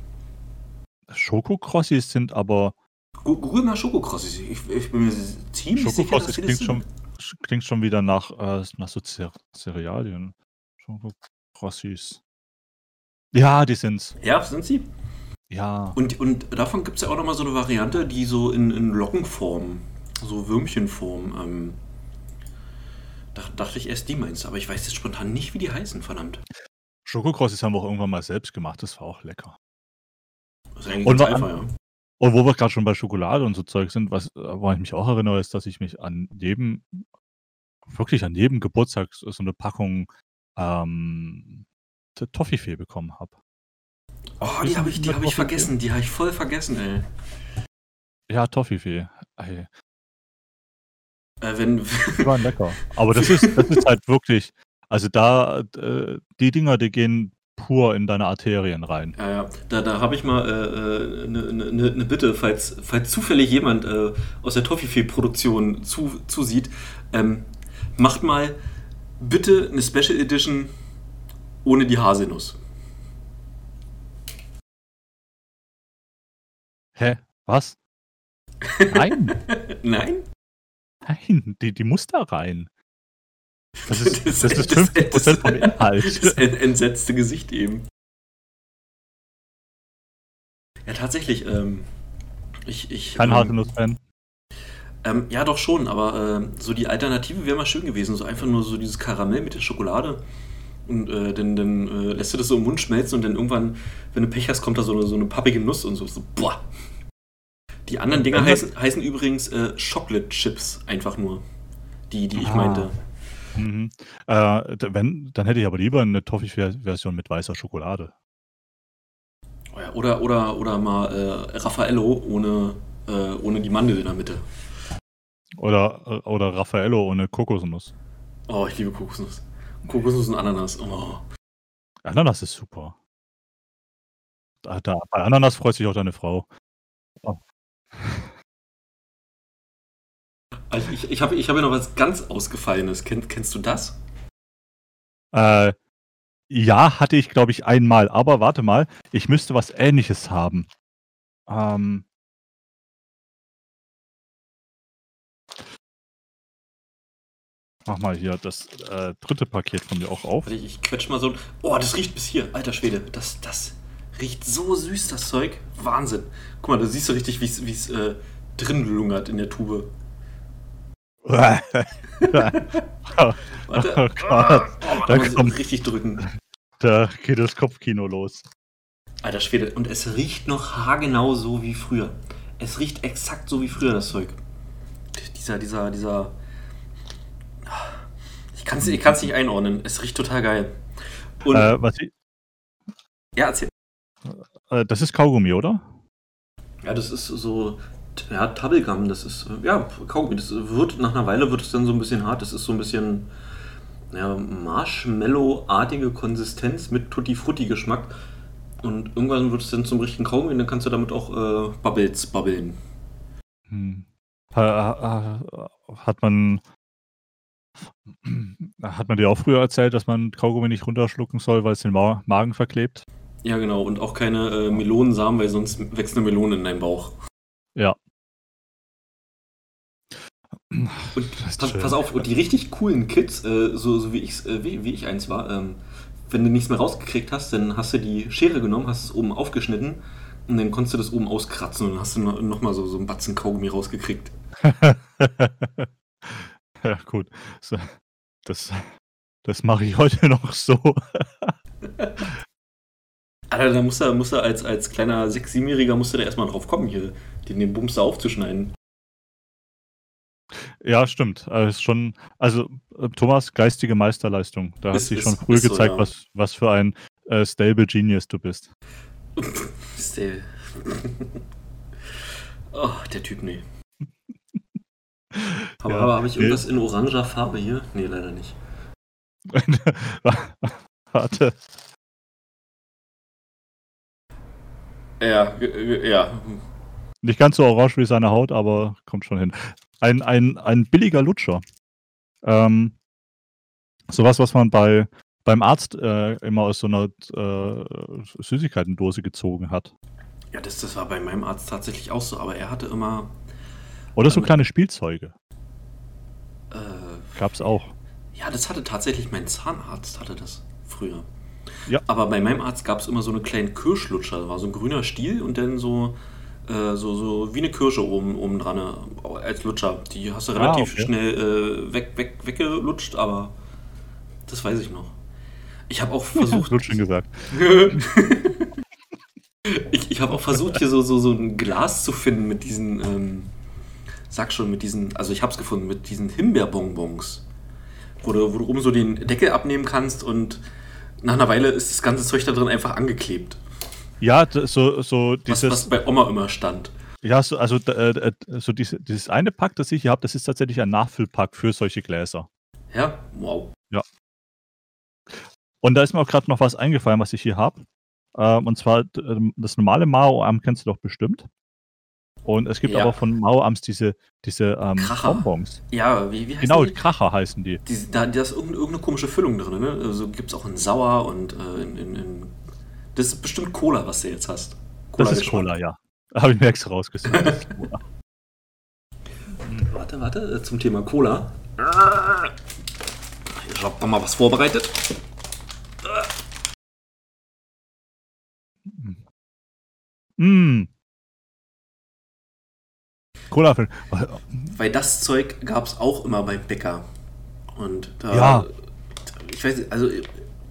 Schokokrossis sind aber. Google mal Schokokrossis. Ich, ich bin mir ziemlich sicher, dass klingt schon, klingt schon wieder nach, äh, nach so Cerealien. Schokokrossis. Ja, die sind's. Ja, sind sie? Ja. Und, und davon gibt es ja auch nochmal so eine Variante, die so in, in Lockenform, so Würmchenform, ähm, da, dachte ich erst, die meinst du, aber ich weiß jetzt spontan nicht, wie die heißen, verdammt. Schokokrossis haben wir auch irgendwann mal selbst gemacht, das war auch lecker. Das ist eigentlich und, einfach, ja. und wo wir gerade schon bei Schokolade und so Zeug sind, was, woran ich mich auch erinnere, ist, dass ich mich an jedem, wirklich an jedem Geburtstag so eine Packung ähm, Toffifee bekommen habe. Oh, die habe ich, hab ich vergessen, die habe ich voll vergessen, ey. Ja, Toffifee. Ey. Äh, wenn, die waren lecker. Aber das ist, das ist halt wirklich, also da, äh, die Dinger, die gehen pur in deine Arterien rein. Ja, ja. Da, da habe ich mal eine äh, ne, ne, ne, ne Bitte, falls, falls zufällig jemand äh, aus der Toffifee-Produktion zu, zusieht. Ähm, macht mal bitte eine Special Edition ohne die Haselnuss. Hä? Was? Nein. Nein? Nein, die, die muss da rein. Das ist, das, ist 50% das, vom Inhalt. Das entsetzte Gesicht eben. Ja, tatsächlich. Ähm, ich, ich, Kein ähm, Haselnuss-Fan. Ähm, ja, doch schon, aber äh, so die Alternative wäre mal schön gewesen. So einfach nur so dieses Karamell mit der Schokolade. Und äh, dann, dann äh, lässt du das so im Mund schmelzen und dann irgendwann, wenn du Pech hast, kommt da so eine, so eine pappige Nuss und so. so boah. Die anderen Dinger heißen, heißen übrigens äh, Chocolate Chips, einfach nur. Die, die ich ah. meinte. Mhm. Äh, wenn, dann hätte ich aber lieber eine Toffee-Version mit weißer Schokolade. Oh oder, oder, oder mal äh, Raffaello ohne, äh, ohne die Mandel in der Mitte. Oder, äh, oder Raffaello ohne Kokosnuss. Oh, ich liebe Kokosnuss. Kokosnuss und Ananas. Oh. Ananas ist super. Da, da, bei Ananas freut sich auch deine Frau. Oh. Also ich, ich habe ich hab ja noch was ganz Ausgefallenes. Kenn, kennst du das? Äh, ja, hatte ich, glaube ich, einmal. Aber warte mal, ich müsste was Ähnliches haben. Ähm, Mach mal hier das äh, dritte Paket von mir auch auf. Ich, ich quetsch mal so. Oh, das riecht bis hier. Alter Schwede. Das, das riecht so süß, das Zeug. Wahnsinn. Guck mal, da siehst du richtig, wie es äh, drin lungert in der Tube. Warte. oh, oh Gott. Da kommt richtig drücken. Da geht das Kopfkino los. Alter Schwede. Und es riecht noch haargenau so wie früher. Es riecht exakt so wie früher, das Zeug. Dieser, dieser, dieser ich kann es ich nicht einordnen. Es riecht total geil. Und äh, was ich, ja, erzähl. Äh, das ist Kaugummi, oder? Ja, das ist so. Ja, Tubblegum, das ist. Ja, Kaugummi. Das wird, nach einer Weile wird es dann so ein bisschen hart. Das ist so ein bisschen. Ja, Marshmallow-artige Konsistenz mit Tutti-Frutti-Geschmack. Und irgendwann wird es dann zum richtigen Kaugummi und dann kannst du damit auch äh, Bubbles babbeln. Hm. Hat man hat man dir auch früher erzählt, dass man Kaugummi nicht runterschlucken soll, weil es den Ma Magen verklebt? Ja, genau. Und auch keine äh, Melonensamen, weil sonst wächst eine Melone in deinem Bauch. Ja. Und pass, pass, auf, und die richtig coolen Kids, äh, so, so wie, ich, äh, wie, wie, ich eins war, ähm, wenn du nichts mehr rausgekriegt hast, dann hast du die Schere genommen, hast es oben aufgeschnitten und dann konntest du das oben auskratzen und dann hast du nochmal so, so einen Batzen Kaugummi rausgekriegt. Ja, gut. Das, das mache ich heute noch so. Alter, da musst du, musst du als, als kleiner 6-, 7-Jähriger musst du da erstmal drauf kommen, hier den, den Bums da aufzuschneiden. Ja, stimmt. Also schon, also äh, Thomas, geistige Meisterleistung. Da hast du schon früh gezeigt, so, ja. was, was für ein äh, Stable Genius du bist. Stable. oh, der Typ, nee. Aber, ja, aber habe ich irgendwas in oranger Farbe hier? Nee, leider nicht. Warte. Ja, ja. Nicht ganz so orange wie seine Haut, aber kommt schon hin. Ein, ein, ein billiger Lutscher. Ähm, sowas, was man bei, beim Arzt äh, immer aus so einer äh, Süßigkeitendose gezogen hat. Ja, das, das war bei meinem Arzt tatsächlich auch so, aber er hatte immer. Oder so Ähm, kleine Spielzeuge. Äh, Gab's auch. ja, das hatte tatsächlich mein Zahnarzt, hatte das früher. Ja. Aber bei meinem Arzt gab es immer so eine kleine Kirschlutscher. Da war so ein grüner Stiel und dann so, äh, so, so wie eine Kirsche oben, oben dran äh, als Lutscher. Die hast du Ah, relativ okay. schnell äh, weg, weg, weggelutscht, aber das weiß ich noch. Ich habe auch versucht. Lutschen gesagt. ich ich habe auch versucht, hier so, so, so ein Glas zu finden mit diesen, ähm, sag schon, mit diesen, also ich habe es gefunden, mit diesen Himbeerbonbons. Wo du, wo du oben so den Deckel abnehmen kannst und nach einer Weile ist das ganze Zeug da drin einfach angeklebt. Ja, so, so Was, dieses. was bei Oma immer stand. Ja, so, also äh, so diese, dieses eine Pack, das ich hier habe, das ist tatsächlich ein Nachfüllpack für solche Gläser. Ja, wow. Und da ist mir auch gerade noch was eingefallen, was ich hier habe. Ähm, und zwar ähm, das normale Mao-Arm kennst du doch bestimmt. Und es gibt Ja. aber von Mao-Arms diese, diese ähm, Kracher. Bonbons. Ja, wie, wie heißt Genau, die? Kracher heißen die. die da, da ist irgendeine, irgendeine komische Füllung drin, ne? Also gibt es auch in Sauer und äh, in, in, in. Das ist bestimmt Cola, was du jetzt hast. Das ist Geschmack. Cola, ja. Habe ich mir extra rausgesucht. Cola. Warte, warte, äh, zum Thema Cola. Ich hab noch mal was vorbereitet. mm. Cola. für- Weil das Zeug gab es auch immer beim Bäcker. Und da. Ja. Ich weiß nicht, also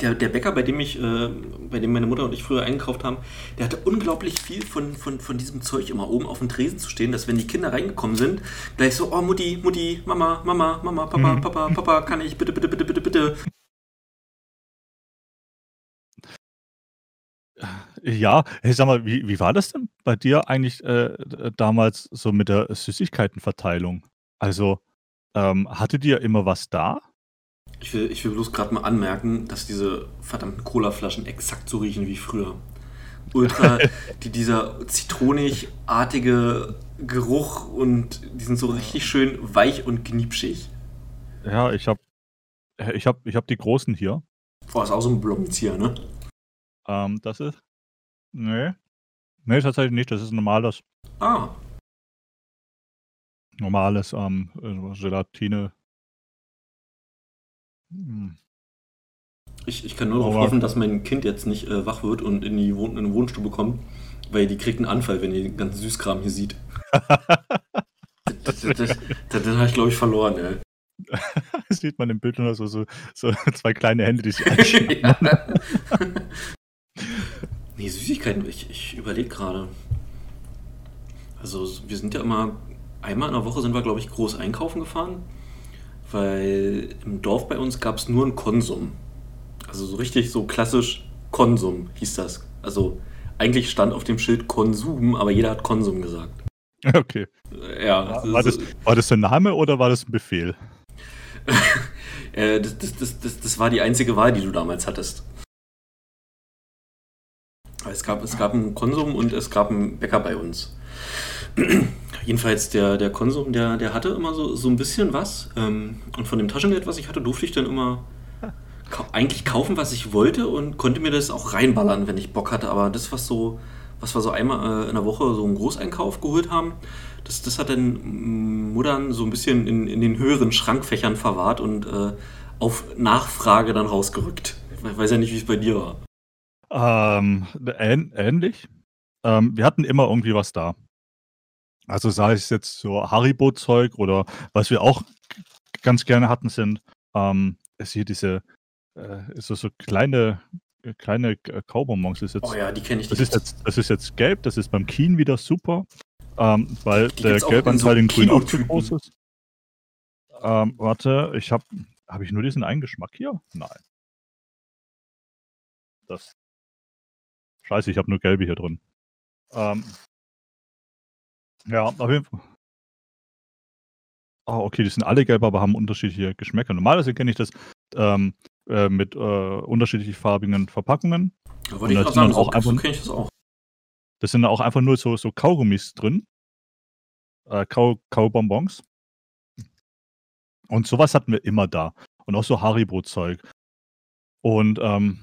der, der Bäcker, bei dem ich, äh, bei dem meine Mutter und ich früher eingekauft haben, der hatte unglaublich viel von, von, von diesem Zeug immer oben auf dem Tresen zu stehen, dass wenn die Kinder reingekommen sind, gleich so, oh Mutti, Mutti, Mama, Mama, Mama, Papa, Mhm. Papa, Papa, kann ich bitte, bitte, bitte, bitte, bitte. Ja, hey, sag mal, wie, wie war das denn bei dir eigentlich äh, damals so mit der Süßigkeitenverteilung? Also, ähm, hattet ihr immer was da? Ich will, ich will bloß gerade mal anmerken, dass diese verdammten Colaflaschen exakt so riechen wie früher. Ultra, die, dieser zitronig-artige Geruch und die sind so richtig schön weich und kniepschig. Ja, ich habe ich hab, ich hab die großen hier. Boah, ist auch so ein Blombenzieher, ne? Ähm, das ist. Nee. Nee, tatsächlich nicht. Das ist ein normales, Ah, normales ähm, äh, Gelatine. Hm. ich, ich kann nur darauf hoffen, dass mein Kind jetzt nicht äh, wach wird und in die, Wohn in die Wohnstube kommt, weil die kriegt einen Anfall, wenn die den ganzen Süßkram hier sieht. Das, das, das, das, das habe ich, glaube ich, verloren, ey. Das sieht man im Bild nur so, so, so zwei kleine Hände, die sich einschlagen. ja. nee, Süßigkeiten, ich, ich überlege gerade. Also, wir sind ja immer, einmal in der Woche sind wir, glaube ich, groß einkaufen gefahren, weil im Dorf bei uns gab es nur einen Konsum. Also, so richtig, so klassisch Konsum hieß das. Also, eigentlich stand auf dem Schild Konsum, aber jeder hat Konsum gesagt. Okay. Äh, Ja, War das, war das ein Name oder war das ein Befehl? Äh, das, das, das, das, das war die einzige Wahl, die du damals hattest. Es gab, es gab einen Konsum und es gab einen Bäcker bei uns. Jedenfalls der, der Konsum, der, der hatte immer so, so ein bisschen was. Ähm, und von dem Taschengeld, was ich hatte, durfte ich dann immer kau eigentlich kaufen, was ich wollte und konnte mir das auch reinballern, wenn ich Bock hatte. Aber das, was so, was wir so einmal äh, in der Woche so einen Großeinkauf geholt haben, das, das hat dann Muttern so ein bisschen in, in den höheren Schrankfächern verwahrt und äh, auf Nachfrage dann rausgerückt. Ich weiß ja nicht, wie es bei dir war. Ähm, ähn, ähnlich. Ähm, wir hatten immer irgendwie was da. Also sei es jetzt so Haribo-Zeug oder was wir auch ganz gerne hatten, sind ähm, ist hier diese äh, so, so kleine äh, kleine äh, Kaubonbons. Das ist jetzt, Oh ja, die kenne ich das ist jetzt das ist jetzt gelb. Das ist beim Kien wieder super, ähm, weil Die der auch in Gelbanteil so Grün auch zu groß ist. Ähm, warte, ich habe habe ich nur diesen einen Geschmack hier? Nein. Das. Scheiße, ich habe nur gelbe hier drin. Ähm, ja, auf jeden Fall. Ah, okay, die sind alle gelb, aber haben unterschiedliche Geschmäcker. Normalerweise kenne ich das ähm, äh, mit äh, unterschiedlich farbigen Verpackungen. Da wollte ich gerade das sagen, auch einfach- so kenne ich das auch. Das sind auch einfach nur so, so Kaugummis drin. Äh, Kau Kaubonbons. Und sowas hatten wir immer da. Und auch so Haribo-Zeug. Und, ähm,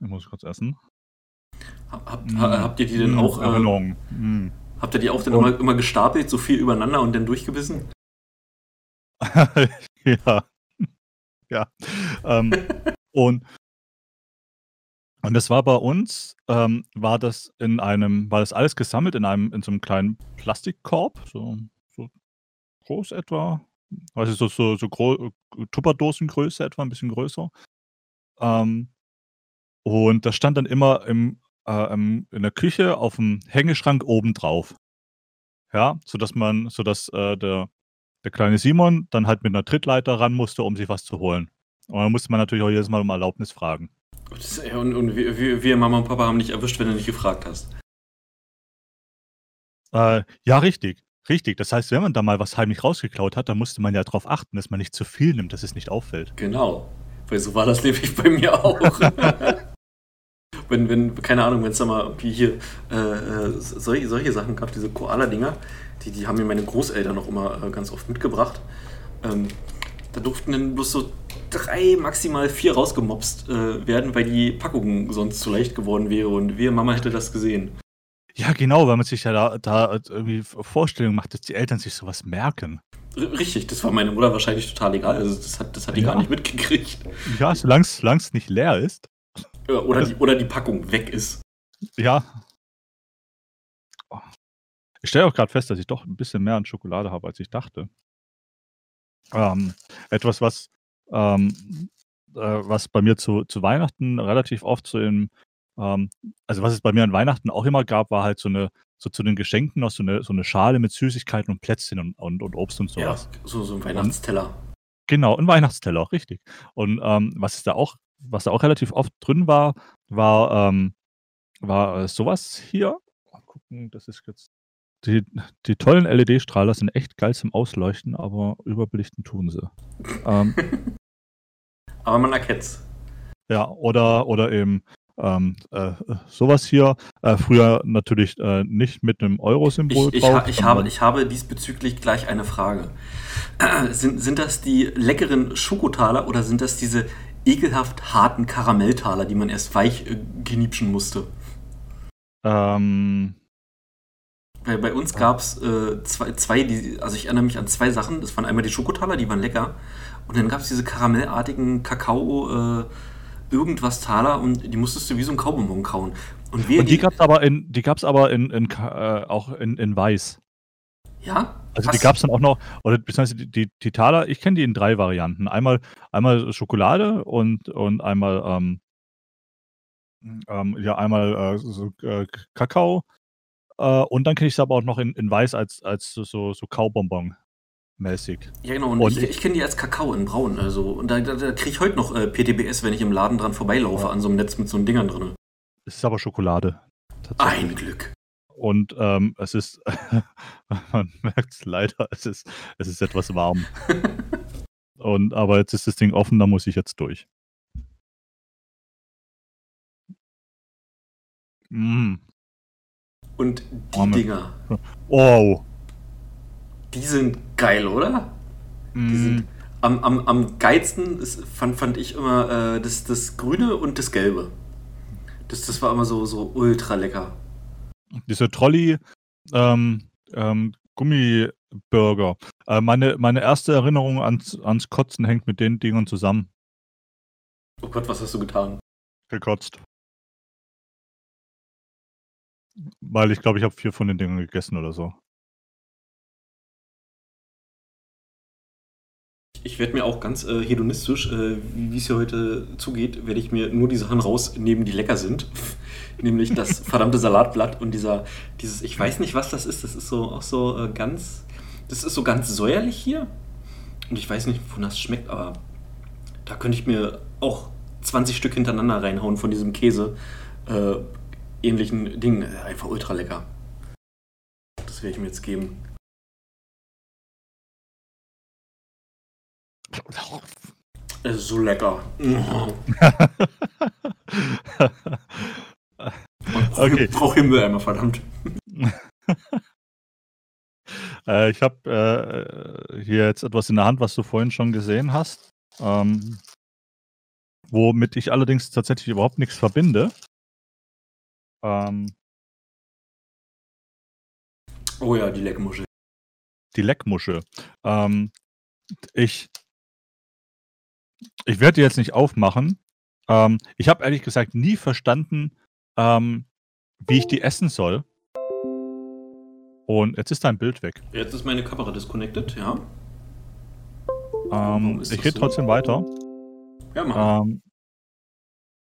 ich muss kurz essen. Hab, hab, hm. Habt ihr die denn hm, auch? Äh, Erinnerung. Hm. Habt ihr die auch dann immer, immer gestapelt, so viel übereinander und dann durchgebissen? ja. ja. Ähm, und, und das war bei uns, ähm, war das in einem, war das alles gesammelt in einem, in so einem kleinen Plastikkorb, so, so groß etwa, also so, so, so gro Tupperdosengröße etwa, ein bisschen größer. Ähm, und das stand dann immer im, äh, im, in der Küche auf dem Hängeschrank oben drauf. Ja, sodass man, sodass äh, der, der kleine Simon dann halt mit einer Trittleiter ran musste, um sich was zu holen. Und dann musste man natürlich auch jedes Mal um Erlaubnis fragen. Und, und wir, wir, Mama und Papa haben dich erwischt, wenn du nicht gefragt hast. Äh, ja, richtig. Richtig. Das heißt, wenn man da mal was heimlich rausgeklaut hat, dann musste man ja darauf achten, dass man nicht zu viel nimmt, dass es nicht auffällt. Genau. Weil so war das nämlich bei mir auch. wenn, wenn, keine Ahnung, wenn es da mal wie hier äh, äh, solche, solche Sachen gab, diese Koala-Dinger, die, die haben mir meine Großeltern noch immer äh, ganz oft mitgebracht. Ähm, da durften dann bloß so drei, maximal vier rausgemopst äh, werden, weil die Packung sonst zu leicht geworden wäre und wir Mama hätte das gesehen. Ja, genau, weil man sich ja da, da irgendwie Vorstellungen macht, dass die Eltern sich sowas merken. Richtig, das war meine Mutter wahrscheinlich total egal. Also das hat, das hat die ja. gar nicht mitgekriegt. Ja, solange es nicht leer ist. Oder, also, die, oder die Packung weg ist. Ja. Ich stelle auch gerade fest, dass ich doch ein bisschen mehr an Schokolade habe, als ich dachte. Ähm, etwas, was, ähm, äh, was bei mir zu, zu Weihnachten relativ oft so im, ähm, also was es bei mir an Weihnachten auch immer gab, war halt so eine, so zu den Geschenken noch so eine, so eine Schale mit Süßigkeiten und Plätzchen und, und, und Obst und sowas. Ja, so, so ein Weihnachtsteller. Und, genau, ein Weihnachtsteller, auch richtig. Und ähm, was ist da auch, was da auch relativ oft drin war, war, ähm, war äh, sowas hier. Mal gucken, das ist jetzt. Die, die tollen LED-Strahler sind echt geil zum Ausleuchten, aber überbelichten tun sie. ähm, aber man erkennt's. Ja, oder, oder eben ähm, äh, sowas hier. Äh, früher natürlich äh, nicht mit einem Euro-Symbol ich, ich, drauf. Ich, habe, ich habe diesbezüglich gleich eine Frage. sind, sind das die leckeren Schokotaler oder sind das diese ekelhaft harten Karamelltaler, die man erst weich äh, geniepschen musste? Ähm. Weil bei uns gab es äh, zwei, zwei die, also ich erinnere mich an zwei Sachen. Das waren einmal die Schokotaler, die waren lecker. Und dann gab es diese karamellartigen Kakao- äh, irgendwas Taler und die musstest du wie so ein Kaubonbon kauen. Und, und die, die gab es aber in, die gab's aber in, in äh, auch in, in weiß. Ja? Also Was? die gab es dann auch noch, oder beziehungsweise die, die, die Taler, ich kenne die in drei Varianten. Einmal, einmal Schokolade und, und einmal, ähm, ähm, ja, einmal äh, so, äh, Kakao. Äh, und dann kenne ich es aber auch noch in, in weiß als, als so, so Kaubonbon mäßig. Ja, genau. Und, und ich, ich kenne die als Kakao in Braun. Also, und da, da, da kriege ich heute noch äh, PTBS, wenn ich im Laden dran vorbeilaufe, an so einem Netz mit so Dingern drin. Es ist aber Schokolade. Ein Glück. Und ähm, es ist, man merkt es leider, es ist, es ist etwas warm. und, aber jetzt ist das Ding offen, da muss ich jetzt durch. Mm. Und die oh, Dinger. Oh. Die sind geil, oder? Mm. Die sind am, am, am geilsten ist, fand, fand ich immer äh, das, das Grüne und das Gelbe. Das, das war immer so, so ultra lecker. Diese Trolley ähm, ähm, Gummiburger. Äh, meine, meine erste Erinnerung ans, ans Kotzen hängt mit den Dingern zusammen. Oh Gott, was hast du getan? Gekotzt. Weil ich glaube, ich habe vier von den Dingern gegessen oder so. Ich werde mir auch ganz äh, hedonistisch, äh, wie es hier heute zugeht, werde ich mir nur die Sachen rausnehmen, die lecker sind. Nämlich das verdammte Salatblatt und dieser, dieses, ich weiß nicht, was das ist, das ist so auch so äh, ganz, das ist so ganz säuerlich hier. Und ich weiß nicht, wonach das schmeckt, aber da könnte ich mir auch 20 Stück hintereinander reinhauen von diesem Käse. Äh, ähnlichen Dingen. Einfach ultra lecker. Das werde ich mir jetzt geben. Es ist so lecker. okay. Ich brauche Himbeereimer, verdammt. Äh, ich habe äh, hier jetzt etwas in der Hand, was du vorhin schon gesehen hast. Ähm, womit ich allerdings tatsächlich überhaupt nichts verbinde. Ähm, Oh ja, die Leckmuschel. die Leckmuschel. Ähm, ich ich werde die jetzt nicht aufmachen. Ähm, ich habe ehrlich gesagt nie verstanden, ähm, wie ich die essen soll. Und jetzt ist dein Bild weg. Jetzt ist meine Kamera disconnected, ja. Ähm, ich rede so? trotzdem weiter. Ja, mach. Ähm,